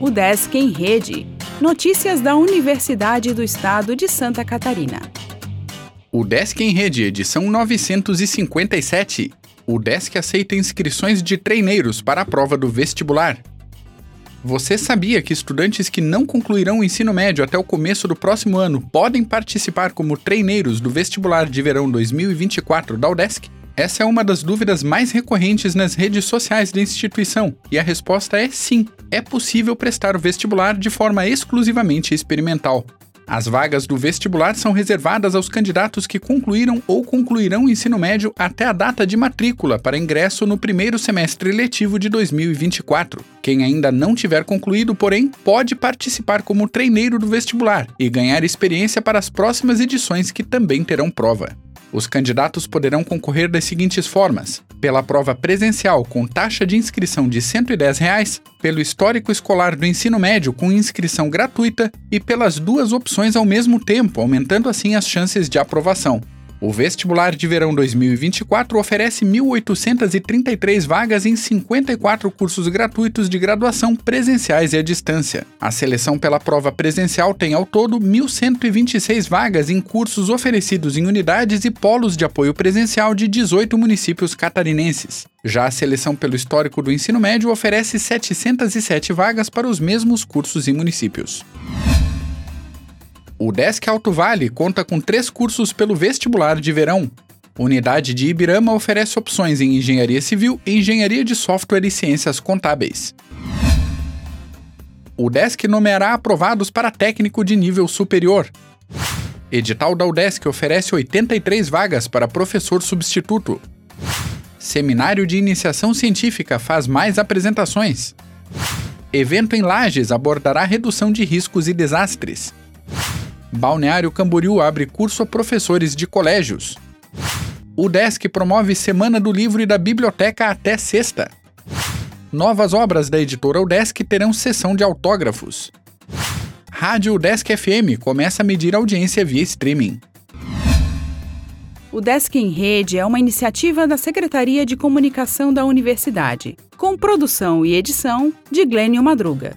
O Desk em Rede. Notícias da Universidade do Estado de Santa Catarina. O Desk em Rede, edição 957. O Desk aceita inscrições de treineiros para a prova do vestibular. Você sabia que estudantes que não concluirão o ensino médio até o começo do próximo ano podem participar como treineiros do vestibular de verão 2024 da UDESC? Essa é uma das dúvidas mais recorrentes nas redes sociais da instituição, e a resposta é sim. É possível prestar o vestibular de forma exclusivamente experimental. As vagas do vestibular são reservadas aos candidatos que concluíram ou concluirão o ensino médio até a data de matrícula para ingresso no primeiro semestre letivo de 2024. Quem ainda não tiver concluído, porém, pode participar como treineiro do vestibular e ganhar experiência para as próximas edições que também terão prova. Os candidatos poderão concorrer das seguintes formas: pela prova presencial com taxa de inscrição de 110 reais, pelo histórico escolar do ensino médio com inscrição gratuita e pelas duas opções ao mesmo tempo, aumentando assim as chances de aprovação. O vestibular de verão 2024 oferece 1.833 vagas em 54 cursos gratuitos de graduação presenciais e à distância. A seleção pela prova presencial tem ao todo 1.126 vagas em cursos oferecidos em unidades e polos de apoio presencial de 18 municípios catarinenses. Já a seleção pelo histórico do ensino médio oferece 707 vagas para os mesmos cursos e municípios. O Desk Alto Vale conta com três cursos pelo vestibular de verão. Unidade de Ibirama oferece opções em Engenharia Civil, Engenharia de Software e Ciências Contábeis. O Desk nomeará aprovados para técnico de nível superior. Edital da UDESC oferece 83 vagas para professor substituto. Seminário de Iniciação Científica faz mais apresentações. Evento em Lages abordará redução de riscos e desastres. Balneário Camboriú abre curso a professores de colégios. O Desk promove Semana do Livro e da Biblioteca até sexta. Novas obras da editora Udesc terão sessão de autógrafos. Rádio Udesc FM começa a medir audiência via streaming. O Desk em Rede é uma iniciativa da Secretaria de Comunicação da Universidade, com produção e edição de Glênio Madruga.